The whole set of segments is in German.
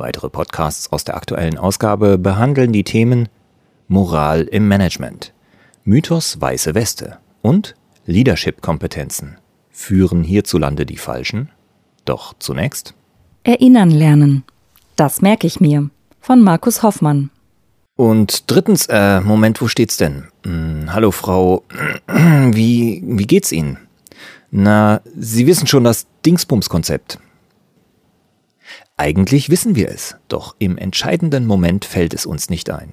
Weitere Podcasts aus der aktuellen Ausgabe behandeln die Themen Moral im Management, Mythos Weiße Weste und Leadership-Kompetenzen. Führen hierzulande die Falschen? Doch zunächst Erinnern lernen. Das merke ich mir. Von Markus Hoffmann. Und drittens, äh, Moment, wo steht's denn? Hm, hallo Frau, wie, wie geht's Ihnen? Na, Sie wissen schon das Dingsbums-Konzept. Eigentlich wissen wir es, doch im entscheidenden Moment fällt es uns nicht ein.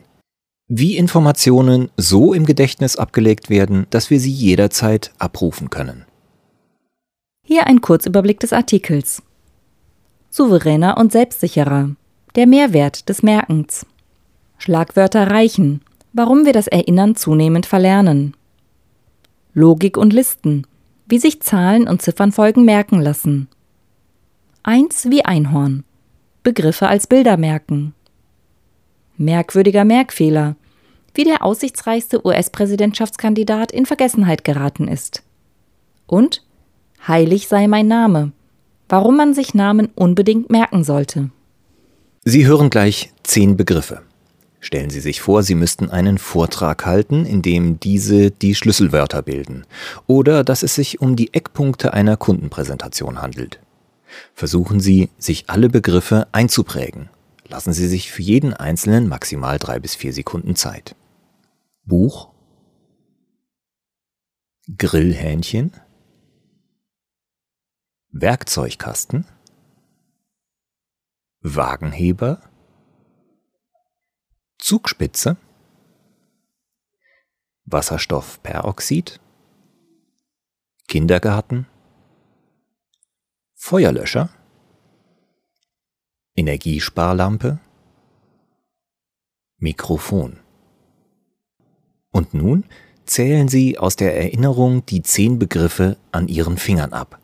Wie Informationen so im Gedächtnis abgelegt werden, dass wir sie jederzeit abrufen können. Hier ein Kurzüberblick des Artikels. Souveräner und selbstsicherer. Der Mehrwert des Merkens. Schlagwörter reichen, warum wir das Erinnern zunehmend verlernen. Logik und Listen, wie sich Zahlen und Ziffernfolgen merken lassen. Eins wie Einhorn, Begriffe als Bilder merken. Merkwürdiger Merkfehler, wie der aussichtsreichste US-Präsidentschaftskandidat in Vergessenheit geraten ist. Und Heilig sei mein Name, warum man sich Namen unbedingt merken sollte. Sie hören gleich zehn Begriffe. Stellen Sie sich vor, Sie müssten einen Vortrag halten, in dem diese die Schlüsselwörter bilden, oder dass es sich um die Eckpunkte einer Kundenpräsentation handelt. Versuchen Sie, sich alle Begriffe einzuprägen. Lassen Sie sich für jeden einzelnen maximal drei bis vier Sekunden Zeit. Buch, Grillhähnchen, Werkzeugkasten, Wagenheber, Zugspitze, Wasserstoffperoxid, Kindergarten, Feuerlöscher, Energiesparlampe, Mikrofon. Und nun zählen Sie aus der Erinnerung die zehn Begriffe an Ihren Fingern ab.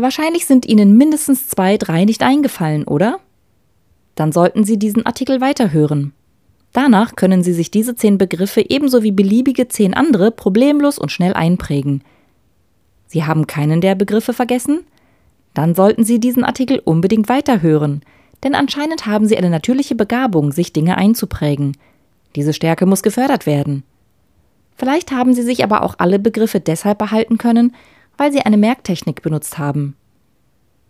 Wahrscheinlich sind Ihnen mindestens zwei, drei nicht eingefallen, oder? Dann sollten Sie diesen Artikel weiterhören. Danach können Sie sich diese zehn Begriffe ebenso wie beliebige zehn andere problemlos und schnell einprägen. Sie haben keinen der Begriffe vergessen? Dann sollten Sie diesen Artikel unbedingt weiterhören, denn anscheinend haben Sie eine natürliche Begabung, sich Dinge einzuprägen. Diese Stärke muss gefördert werden. Vielleicht haben Sie sich aber auch alle Begriffe deshalb behalten können, weil Sie eine Merktechnik benutzt haben.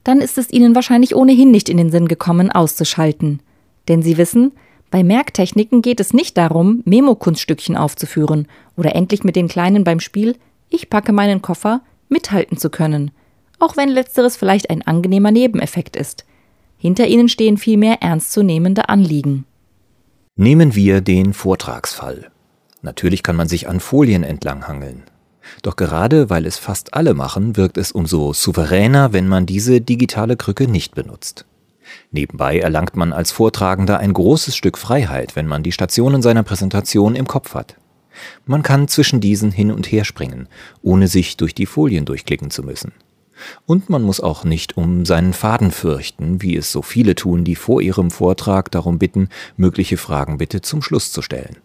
Dann ist es Ihnen wahrscheinlich ohnehin nicht in den Sinn gekommen, auszuschalten. Denn Sie wissen, bei Merktechniken geht es nicht darum, Memo-Kunststückchen aufzuführen oder endlich mit den Kleinen beim Spiel Ich packe meinen Koffer mithalten zu können, auch wenn letzteres vielleicht ein angenehmer Nebeneffekt ist. Hinter ihnen stehen vielmehr ernstzunehmende Anliegen. Nehmen wir den Vortragsfall. Natürlich kann man sich an Folien entlanghangeln. Doch gerade weil es fast alle machen, wirkt es umso souveräner, wenn man diese digitale Krücke nicht benutzt. Nebenbei erlangt man als Vortragender ein großes Stück Freiheit, wenn man die Stationen seiner Präsentation im Kopf hat. Man kann zwischen diesen hin und her springen, ohne sich durch die Folien durchklicken zu müssen. Und man muss auch nicht um seinen Faden fürchten, wie es so viele tun, die vor ihrem Vortrag darum bitten, mögliche Fragen bitte zum Schluss zu stellen.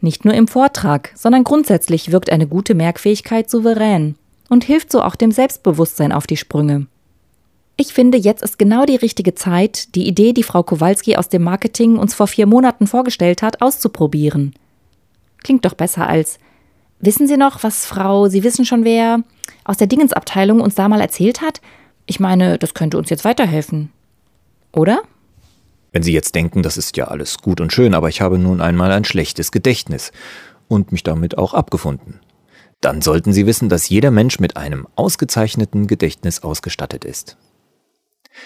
Nicht nur im Vortrag, sondern grundsätzlich wirkt eine gute Merkfähigkeit souverän und hilft so auch dem Selbstbewusstsein auf die Sprünge. Ich finde, jetzt ist genau die richtige Zeit, die Idee, die Frau Kowalski aus dem Marketing uns vor vier Monaten vorgestellt hat, auszuprobieren. Klingt doch besser als Wissen Sie noch, was Frau, Sie wissen schon wer, aus der Dingensabteilung uns da mal erzählt hat? Ich meine, das könnte uns jetzt weiterhelfen. Oder? Wenn Sie jetzt denken, das ist ja alles gut und schön, aber ich habe nun einmal ein schlechtes Gedächtnis. und mich damit auch abgefunden. Dann sollten Sie wissen, dass jeder Mensch mit einem ausgezeichneten Gedächtnis ausgestattet ist.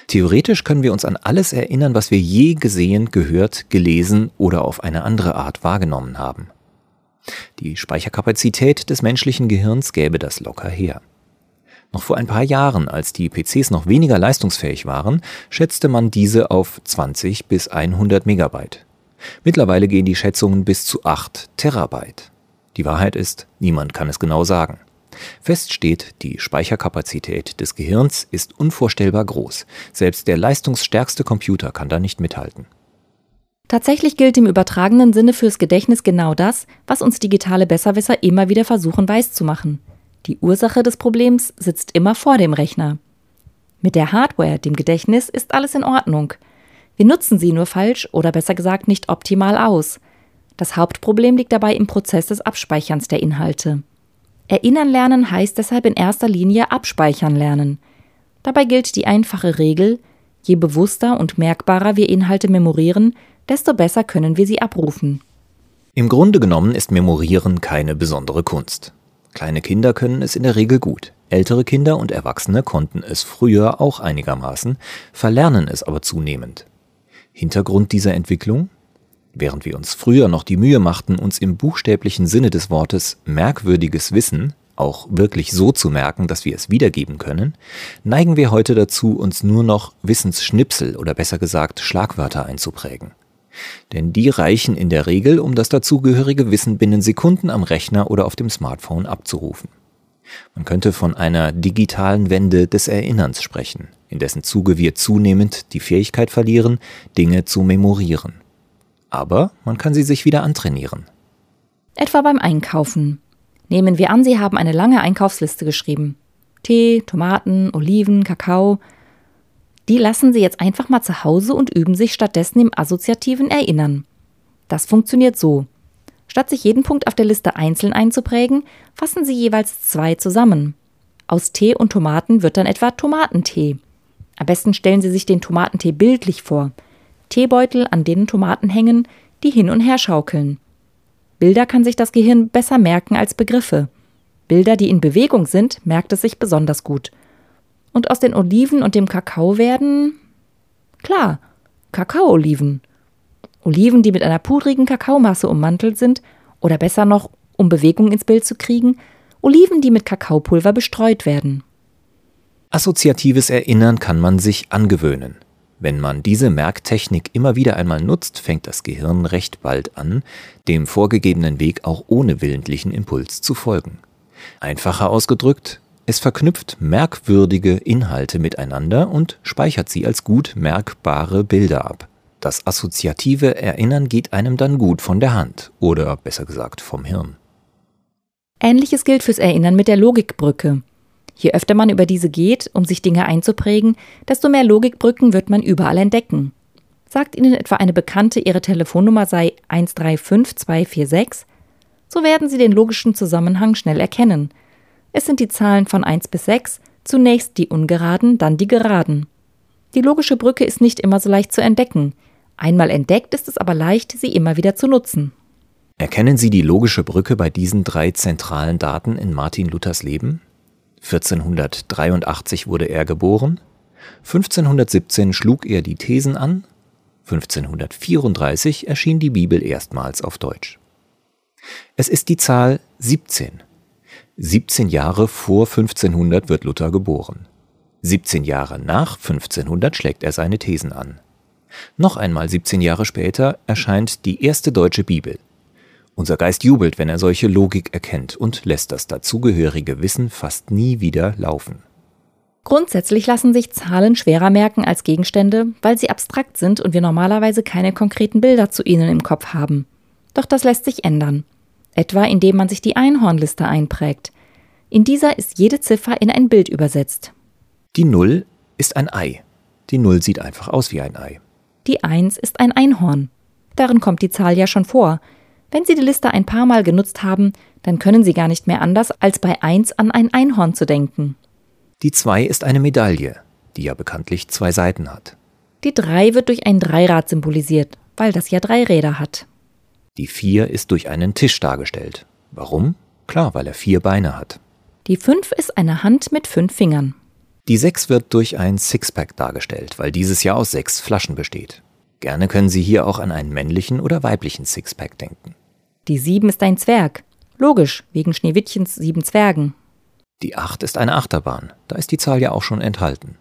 Theoretisch können wir uns an alles erinnern, was wir je gesehen, gehört, gelesen oder auf eine andere Art wahrgenommen haben. Die Speicherkapazität des menschlichen Gehirns gäbe das locker her. Noch vor ein paar Jahren, als die PCs noch weniger leistungsfähig waren, schätzte man diese auf 20 bis 100 Megabyte. Mittlerweile gehen die Schätzungen bis zu 8 Terabyte. Die Wahrheit ist, niemand kann es genau sagen. Fest steht, die Speicherkapazität des Gehirns ist unvorstellbar groß. Selbst der leistungsstärkste Computer kann da nicht mithalten. Tatsächlich gilt im übertragenen Sinne fürs Gedächtnis genau das, was uns digitale Besserwisser immer wieder versuchen weiszumachen. Die Ursache des Problems sitzt immer vor dem Rechner. Mit der Hardware, dem Gedächtnis, ist alles in Ordnung. Wir nutzen sie nur falsch oder besser gesagt nicht optimal aus. Das Hauptproblem liegt dabei im Prozess des Abspeicherns der Inhalte. Erinnern lernen heißt deshalb in erster Linie abspeichern lernen. Dabei gilt die einfache Regel, je bewusster und merkbarer wir Inhalte memorieren, desto besser können wir sie abrufen. Im Grunde genommen ist Memorieren keine besondere Kunst. Kleine Kinder können es in der Regel gut. Ältere Kinder und Erwachsene konnten es früher auch einigermaßen, verlernen es aber zunehmend. Hintergrund dieser Entwicklung? Während wir uns früher noch die Mühe machten, uns im buchstäblichen Sinne des Wortes merkwürdiges Wissen auch wirklich so zu merken, dass wir es wiedergeben können, neigen wir heute dazu, uns nur noch Wissensschnipsel oder besser gesagt Schlagwörter einzuprägen. Denn die reichen in der Regel, um das dazugehörige Wissen binnen Sekunden am Rechner oder auf dem Smartphone abzurufen. Man könnte von einer digitalen Wende des Erinnerns sprechen, in dessen Zuge wir zunehmend die Fähigkeit verlieren, Dinge zu memorieren. Aber man kann sie sich wieder antrainieren. Etwa beim Einkaufen. Nehmen wir an, Sie haben eine lange Einkaufsliste geschrieben. Tee, Tomaten, Oliven, Kakao, die lassen Sie jetzt einfach mal zu Hause und üben sich stattdessen im assoziativen Erinnern. Das funktioniert so. Statt sich jeden Punkt auf der Liste einzeln einzuprägen, fassen Sie jeweils zwei zusammen. Aus Tee und Tomaten wird dann etwa Tomatentee. Am besten stellen Sie sich den Tomatentee bildlich vor. Teebeutel, an denen Tomaten hängen, die hin und her schaukeln. Bilder kann sich das Gehirn besser merken als Begriffe. Bilder, die in Bewegung sind, merkt es sich besonders gut – und aus den Oliven und dem Kakao werden, klar, Kakaooliven. Oliven, die mit einer pudrigen Kakaomasse ummantelt sind, oder besser noch, um Bewegung ins Bild zu kriegen, Oliven, die mit Kakaopulver bestreut werden. Assoziatives Erinnern kann man sich angewöhnen. Wenn man diese Merktechnik immer wieder einmal nutzt, fängt das Gehirn recht bald an, dem vorgegebenen Weg auch ohne willentlichen Impuls zu folgen. Einfacher ausgedrückt, es verknüpft merkwürdige Inhalte miteinander und speichert sie als gut merkbare Bilder ab. Das assoziative Erinnern geht einem dann gut von der Hand oder besser gesagt vom Hirn. Ähnliches gilt fürs Erinnern mit der Logikbrücke. Je öfter man über diese geht, um sich Dinge einzuprägen, desto mehr Logikbrücken wird man überall entdecken. Sagt Ihnen etwa eine Bekannte, Ihre Telefonnummer sei 135246, so werden Sie den logischen Zusammenhang schnell erkennen – es sind die Zahlen von 1 bis 6, zunächst die ungeraden, dann die geraden. Die logische Brücke ist nicht immer so leicht zu entdecken. Einmal entdeckt ist es aber leicht, sie immer wieder zu nutzen. Erkennen Sie die logische Brücke bei diesen drei zentralen Daten in Martin Luthers Leben? 1483 wurde er geboren, 1517 schlug er die Thesen an, 1534 erschien die Bibel erstmals auf Deutsch. Es ist die Zahl 17, 17 Jahre vor 1500 wird Luther geboren. 17 Jahre nach 1500 schlägt er seine Thesen an. Noch einmal 17 Jahre später erscheint die erste deutsche Bibel. Unser Geist jubelt, wenn er solche Logik erkennt und lässt das dazugehörige Wissen fast nie wieder laufen. Grundsätzlich lassen sich Zahlen schwerer merken als Gegenstände, weil sie abstrakt sind und wir normalerweise keine konkreten Bilder zu ihnen im Kopf haben. Doch das lässt sich ändern etwa indem man sich die Einhornliste einprägt. In dieser ist jede Ziffer in ein Bild übersetzt. Die Null ist ein Ei. Die Null sieht einfach aus wie ein Ei. Die Eins ist ein Einhorn. Darin kommt die Zahl ja schon vor. Wenn Sie die Liste ein paar Mal genutzt haben, dann können Sie gar nicht mehr anders, als bei Eins an ein Einhorn zu denken. Die Zwei ist eine Medaille, die ja bekanntlich zwei Seiten hat. Die Drei wird durch ein Dreirad symbolisiert, weil das ja drei Räder hat. Die 4 ist durch einen Tisch dargestellt. Warum? Klar, weil er vier Beine hat. Die 5 ist eine Hand mit fünf Fingern. Die 6 wird durch ein Sixpack dargestellt, weil dieses ja aus sechs Flaschen besteht. Gerne können Sie hier auch an einen männlichen oder weiblichen Sixpack denken. Die 7 ist ein Zwerg. Logisch, wegen Schneewittchens sieben Zwergen. Die 8 ist eine Achterbahn, da ist die Zahl ja auch schon enthalten.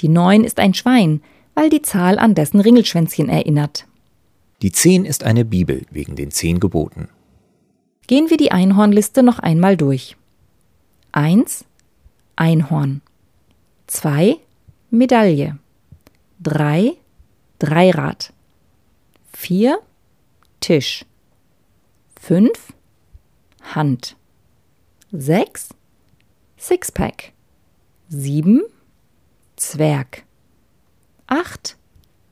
Die 9 ist ein Schwein, weil die Zahl an dessen Ringelschwänzchen erinnert. Die 10 ist eine Bibel wegen den zehn Geboten. Gehen wir die Einhornliste noch einmal durch. 1. Einhorn. 2. Medaille. 3. Dreirad. 4. Tisch. 5. Hand. 6. Sixpack. 7. Zwerg. 8.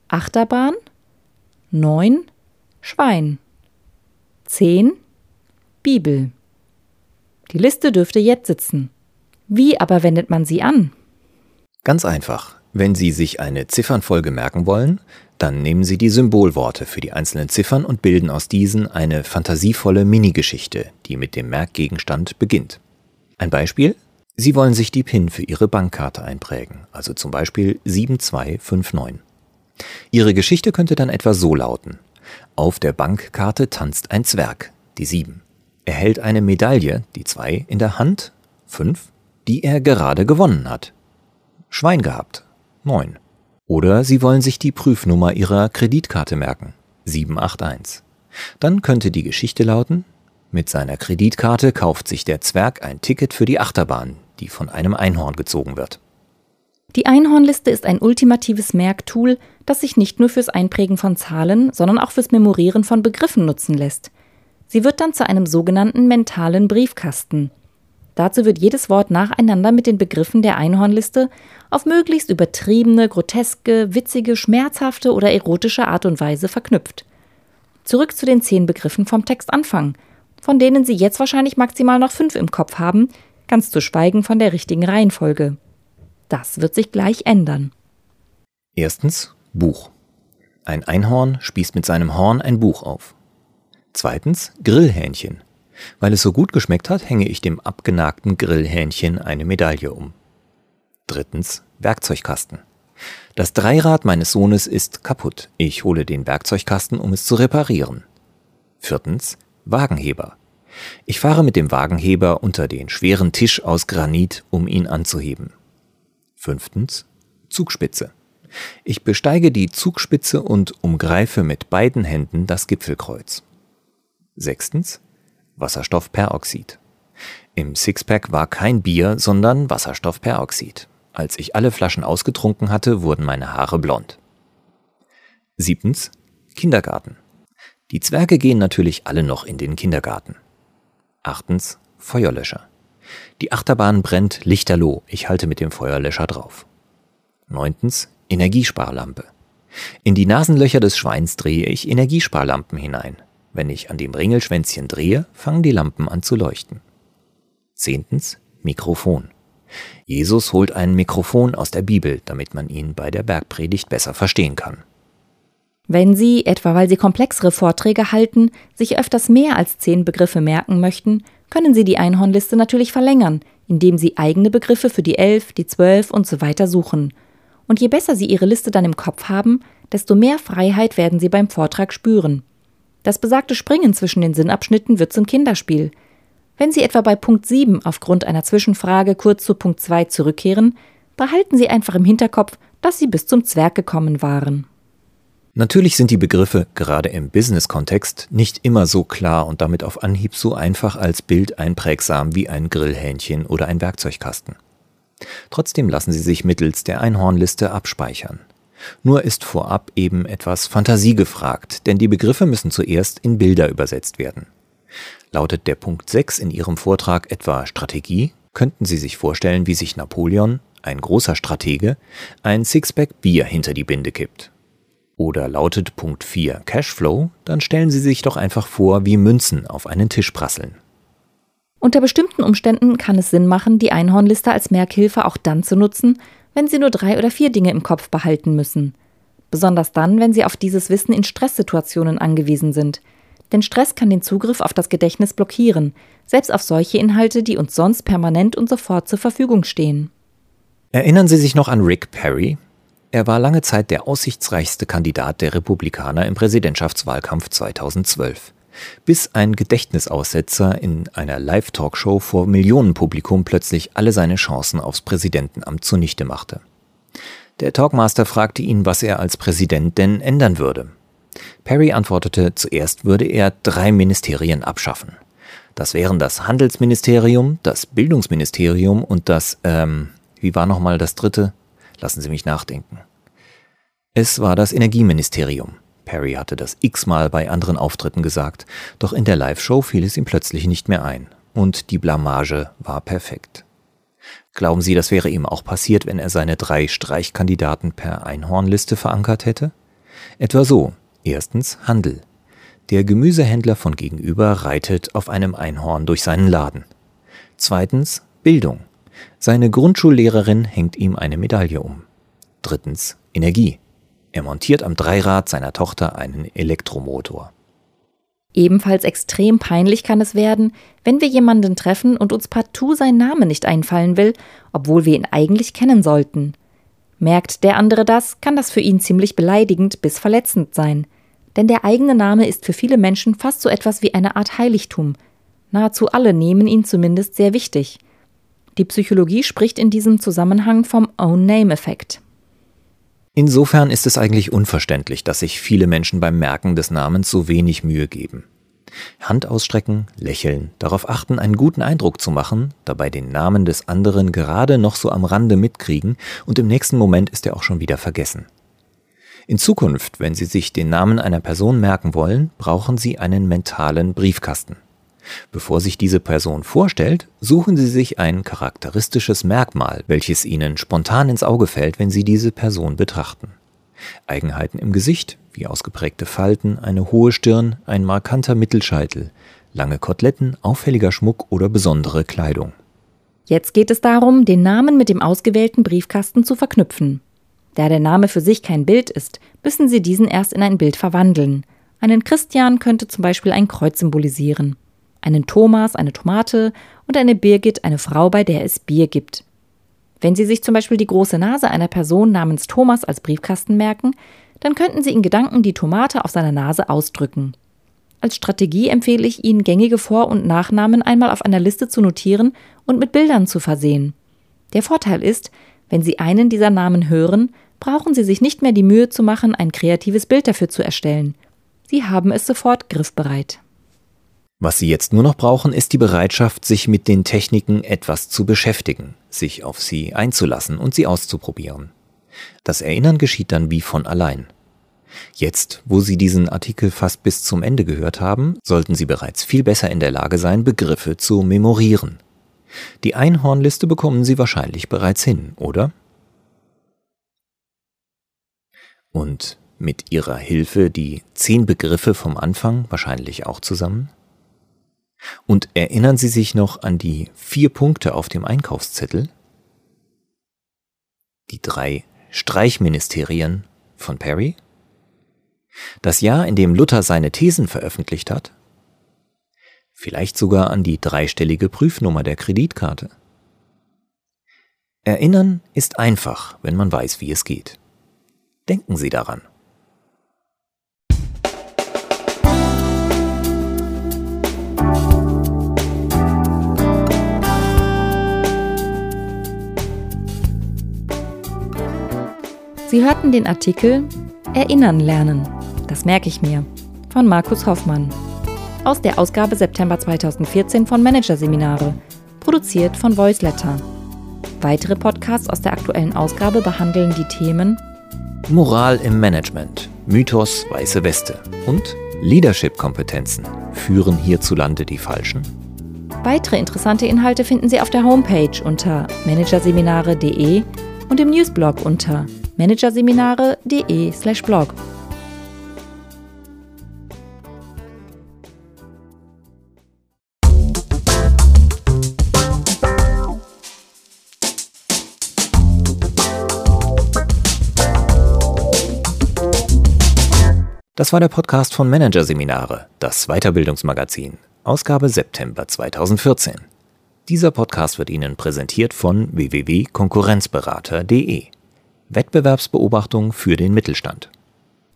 Achterbahn. 9. Schwein. 10. Bibel. Die Liste dürfte jetzt sitzen. Wie aber wendet man sie an? Ganz einfach. Wenn Sie sich eine Ziffernfolge merken wollen, dann nehmen Sie die Symbolworte für die einzelnen Ziffern und bilden aus diesen eine fantasievolle Minigeschichte, die mit dem Merkgegenstand beginnt. Ein Beispiel? Sie wollen sich die PIN für Ihre Bankkarte einprägen, also zum Beispiel 7259. Ihre Geschichte könnte dann etwa so lauten. Auf der Bankkarte tanzt ein Zwerg, die 7. Er hält eine Medaille, die 2, in der Hand, 5, die er gerade gewonnen hat. Schwein gehabt, 9. Oder Sie wollen sich die Prüfnummer Ihrer Kreditkarte merken, 781. Dann könnte die Geschichte lauten, mit seiner Kreditkarte kauft sich der Zwerg ein Ticket für die Achterbahn, die von einem Einhorn gezogen wird. Die Einhornliste ist ein ultimatives Merktool, das sich nicht nur fürs Einprägen von Zahlen, sondern auch fürs Memorieren von Begriffen nutzen lässt. Sie wird dann zu einem sogenannten mentalen Briefkasten. Dazu wird jedes Wort nacheinander mit den Begriffen der Einhornliste auf möglichst übertriebene, groteske, witzige, schmerzhafte oder erotische Art und Weise verknüpft. Zurück zu den zehn Begriffen vom Textanfang, von denen Sie jetzt wahrscheinlich maximal noch fünf im Kopf haben, ganz zu schweigen von der richtigen Reihenfolge. Das wird sich gleich ändern. Erstens Buch. Ein Einhorn spießt mit seinem Horn ein Buch auf. Zweitens Grillhähnchen. Weil es so gut geschmeckt hat, hänge ich dem abgenagten Grillhähnchen eine Medaille um. Drittens Werkzeugkasten. Das Dreirad meines Sohnes ist kaputt. Ich hole den Werkzeugkasten, um es zu reparieren. Viertens Wagenheber. Ich fahre mit dem Wagenheber unter den schweren Tisch aus Granit, um ihn anzuheben. Fünftens Zugspitze. Ich besteige die Zugspitze und umgreife mit beiden Händen das Gipfelkreuz. Sechstens Wasserstoffperoxid. Im Sixpack war kein Bier, sondern Wasserstoffperoxid. Als ich alle Flaschen ausgetrunken hatte, wurden meine Haare blond. Siebtens Kindergarten. Die Zwerge gehen natürlich alle noch in den Kindergarten. Achtens Feuerlöscher. Die Achterbahn brennt lichterloh, ich halte mit dem Feuerlöscher drauf. Neuntens Energiesparlampe. In die Nasenlöcher des Schweins drehe ich Energiesparlampen hinein. Wenn ich an dem Ringelschwänzchen drehe, fangen die Lampen an zu leuchten. Zehntens Mikrofon. Jesus holt ein Mikrofon aus der Bibel, damit man ihn bei der Bergpredigt besser verstehen kann. Wenn Sie, etwa weil Sie komplexere Vorträge halten, sich öfters mehr als zehn Begriffe merken möchten, können Sie die Einhornliste natürlich verlängern, indem Sie eigene Begriffe für die elf, die zwölf und so weiter suchen. Und je besser Sie Ihre Liste dann im Kopf haben, desto mehr Freiheit werden Sie beim Vortrag spüren. Das besagte Springen zwischen den Sinnabschnitten wird zum Kinderspiel. Wenn Sie etwa bei Punkt 7 aufgrund einer Zwischenfrage kurz zu Punkt 2 zurückkehren, behalten Sie einfach im Hinterkopf, dass Sie bis zum Zwerg gekommen waren. Natürlich sind die Begriffe gerade im Business-Kontext nicht immer so klar und damit auf Anhieb so einfach als Bild einprägsam wie ein Grillhähnchen oder ein Werkzeugkasten. Trotzdem lassen sie sich mittels der Einhornliste abspeichern. Nur ist vorab eben etwas Fantasie gefragt, denn die Begriffe müssen zuerst in Bilder übersetzt werden. Lautet der Punkt 6 in Ihrem Vortrag etwa Strategie, könnten Sie sich vorstellen, wie sich Napoleon, ein großer Stratege, ein Sixpack Bier hinter die Binde kippt. Oder lautet Punkt 4 Cashflow, dann stellen Sie sich doch einfach vor, wie Münzen auf einen Tisch prasseln. Unter bestimmten Umständen kann es Sinn machen, die Einhornliste als Merkhilfe auch dann zu nutzen, wenn Sie nur drei oder vier Dinge im Kopf behalten müssen. Besonders dann, wenn Sie auf dieses Wissen in Stresssituationen angewiesen sind. Denn Stress kann den Zugriff auf das Gedächtnis blockieren, selbst auf solche Inhalte, die uns sonst permanent und sofort zur Verfügung stehen. Erinnern Sie sich noch an Rick Perry? Er war lange Zeit der aussichtsreichste Kandidat der Republikaner im Präsidentschaftswahlkampf 2012 bis ein Gedächtnisaussetzer in einer Live-Talkshow vor Millionenpublikum plötzlich alle seine Chancen aufs Präsidentenamt zunichte machte. Der Talkmaster fragte ihn, was er als Präsident denn ändern würde. Perry antwortete, zuerst würde er drei Ministerien abschaffen. Das wären das Handelsministerium, das Bildungsministerium und das, ähm, wie war nochmal das dritte? Lassen Sie mich nachdenken. Es war das Energieministerium. Perry hatte das x-mal bei anderen Auftritten gesagt, doch in der Live-Show fiel es ihm plötzlich nicht mehr ein. Und die Blamage war perfekt. Glauben Sie, das wäre ihm auch passiert, wenn er seine drei Streichkandidaten per Einhornliste verankert hätte? Etwa so. Erstens Handel. Der Gemüsehändler von gegenüber reitet auf einem Einhorn durch seinen Laden. Zweitens Bildung. Seine Grundschullehrerin hängt ihm eine Medaille um. Drittens Energie. Er montiert am Dreirad seiner Tochter einen Elektromotor. Ebenfalls extrem peinlich kann es werden, wenn wir jemanden treffen und uns partout sein Name nicht einfallen will, obwohl wir ihn eigentlich kennen sollten. Merkt der andere das, kann das für ihn ziemlich beleidigend bis verletzend sein. Denn der eigene Name ist für viele Menschen fast so etwas wie eine Art Heiligtum. Nahezu alle nehmen ihn zumindest sehr wichtig. Die Psychologie spricht in diesem Zusammenhang vom Own-Name-Effekt. Insofern ist es eigentlich unverständlich, dass sich viele Menschen beim Merken des Namens so wenig Mühe geben. Hand ausstrecken, lächeln, darauf achten, einen guten Eindruck zu machen, dabei den Namen des anderen gerade noch so am Rande mitkriegen und im nächsten Moment ist er auch schon wieder vergessen. In Zukunft, wenn Sie sich den Namen einer Person merken wollen, brauchen Sie einen mentalen Briefkasten. Bevor sich diese Person vorstellt, suchen Sie sich ein charakteristisches Merkmal, welches Ihnen spontan ins Auge fällt, wenn Sie diese Person betrachten. Eigenheiten im Gesicht, wie ausgeprägte Falten, eine hohe Stirn, ein markanter Mittelscheitel, lange Koteletten, auffälliger Schmuck oder besondere Kleidung. Jetzt geht es darum, den Namen mit dem ausgewählten Briefkasten zu verknüpfen. Da der Name für sich kein Bild ist, müssen Sie diesen erst in ein Bild verwandeln. Einen Christian könnte zum Beispiel ein Kreuz symbolisieren einen Thomas, eine Tomate und eine Birgit, eine Frau, bei der es Bier gibt. Wenn Sie sich zum Beispiel die große Nase einer Person namens Thomas als Briefkasten merken, dann könnten Sie in Gedanken die Tomate auf seiner Nase ausdrücken. Als Strategie empfehle ich Ihnen, gängige Vor- und Nachnamen einmal auf einer Liste zu notieren und mit Bildern zu versehen. Der Vorteil ist, wenn Sie einen dieser Namen hören, brauchen Sie sich nicht mehr die Mühe zu machen, ein kreatives Bild dafür zu erstellen. Sie haben es sofort griffbereit. Was Sie jetzt nur noch brauchen, ist die Bereitschaft, sich mit den Techniken etwas zu beschäftigen, sich auf sie einzulassen und sie auszuprobieren. Das Erinnern geschieht dann wie von allein. Jetzt, wo Sie diesen Artikel fast bis zum Ende gehört haben, sollten Sie bereits viel besser in der Lage sein, Begriffe zu memorieren. Die Einhornliste bekommen Sie wahrscheinlich bereits hin, oder? Und mit Ihrer Hilfe die zehn Begriffe vom Anfang wahrscheinlich auch zusammen? Und erinnern Sie sich noch an die vier Punkte auf dem Einkaufszettel? Die drei Streichministerien von Perry? Das Jahr, in dem Luther seine Thesen veröffentlicht hat? Vielleicht sogar an die dreistellige Prüfnummer der Kreditkarte? Erinnern ist einfach, wenn man weiß, wie es geht. Denken Sie daran. Sie hörten den Artikel Erinnern lernen. Das merke ich mir. Von Markus Hoffmann. Aus der Ausgabe September 2014 von Managerseminare. Produziert von Voiceletter. Weitere Podcasts aus der aktuellen Ausgabe behandeln die Themen Moral im Management, Mythos weiße Weste und Leadership-Kompetenzen. Führen hierzulande die Falschen? Weitere interessante Inhalte finden Sie auf der Homepage unter managerseminare.de und im Newsblog unter managerseminare.de/blog. Das war der Podcast von Managerseminare, das Weiterbildungsmagazin, Ausgabe September 2014. Dieser Podcast wird Ihnen präsentiert von www.konkurrenzberater.de. Wettbewerbsbeobachtung für den Mittelstand.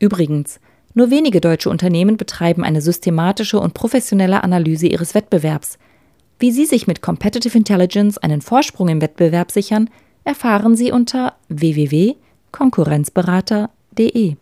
Übrigens, nur wenige deutsche Unternehmen betreiben eine systematische und professionelle Analyse ihres Wettbewerbs. Wie Sie sich mit Competitive Intelligence einen Vorsprung im Wettbewerb sichern, erfahren Sie unter www.konkurrenzberater.de.